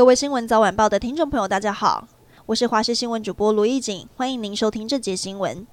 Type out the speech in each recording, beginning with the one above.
各位新闻早晚报的听众朋友，大家好，我是华视新闻主播卢艺锦，欢迎您收听这节新闻。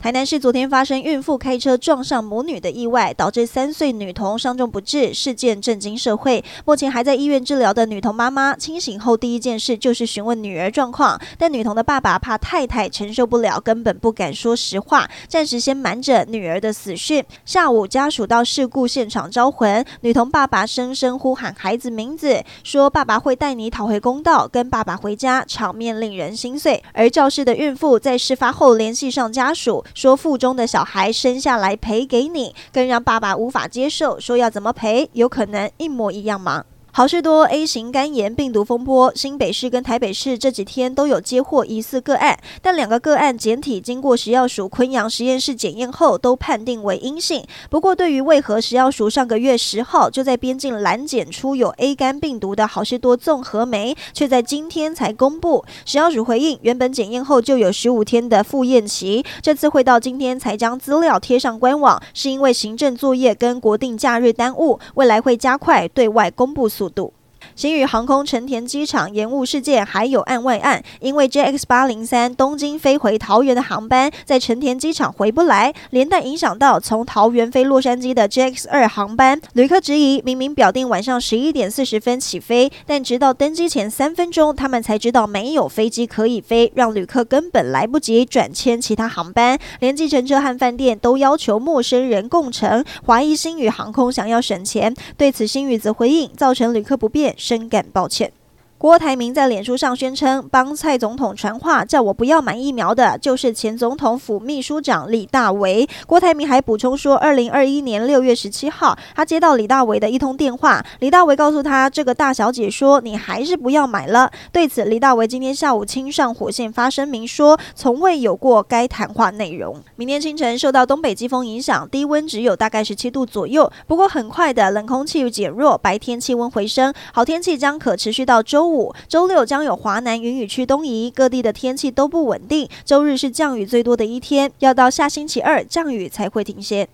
台南市昨天发生孕妇开车撞上母女的意外，导致三岁女童伤重不治，事件震惊社会。目前还在医院治疗的女童妈妈清醒后，第一件事就是询问女儿状况，但女童的爸爸怕太太承受不了，根本不敢说实话，暂时先瞒着女儿的死讯。下午家属到事故现场招魂，女童爸爸声声呼喊孩子名字，说爸爸会带你讨回公道，跟爸爸回家，场面令人心碎。而肇事的孕妇在事发后联系上家属。说腹中的小孩生下来赔给你，更让爸爸无法接受。说要怎么赔？有可能一模一样吗？好市多 A 型肝炎病毒风波，新北市跟台北市这几天都有接获疑似个案，但两个个案检体经过食药署昆阳实验室检验后，都判定为阴性。不过，对于为何食药署上个月十号就在边境拦检出有 A 肝病毒的好市多综合酶，却在今天才公布，食药署回应，原本检验后就有十五天的复验期，这次会到今天才将资料贴上官网，是因为行政作业跟国定假日耽误，未来会加快对外公布速度。新宇航空成田机场延误事件还有案外案，因为 JX 八零三东京飞回桃园的航班在成田机场回不来，连带影响到从桃园飞洛杉矶的 JX 二航班。旅客质疑，明明表定晚上十一点四十分起飞，但直到登机前三分钟，他们才知道没有飞机可以飞，让旅客根本来不及转签其他航班。连计程车和饭店都要求陌生人共乘，怀疑新宇航空想要省钱。对此，新宇则回应，造成旅客不便。深感抱歉。郭台铭在脸书上宣称，帮蔡总统传话，叫我不要买疫苗的，就是前总统府秘书长李大为。郭台铭还补充说，二零二一年六月十七号，他接到李大为的一通电话，李大为告诉他，这个大小姐说，你还是不要买了。对此，李大为今天下午亲上火线发声明说，从未有过该谈话内容。明天清晨受到东北季风影响，低温只有大概十七度左右，不过很快的冷空气减弱，白天气温回升，好天气将可持续到周五周六将有华南云雨区东移各地的天气都不稳定周日是降雨最多的一天要到下星期二降雨才会停歇。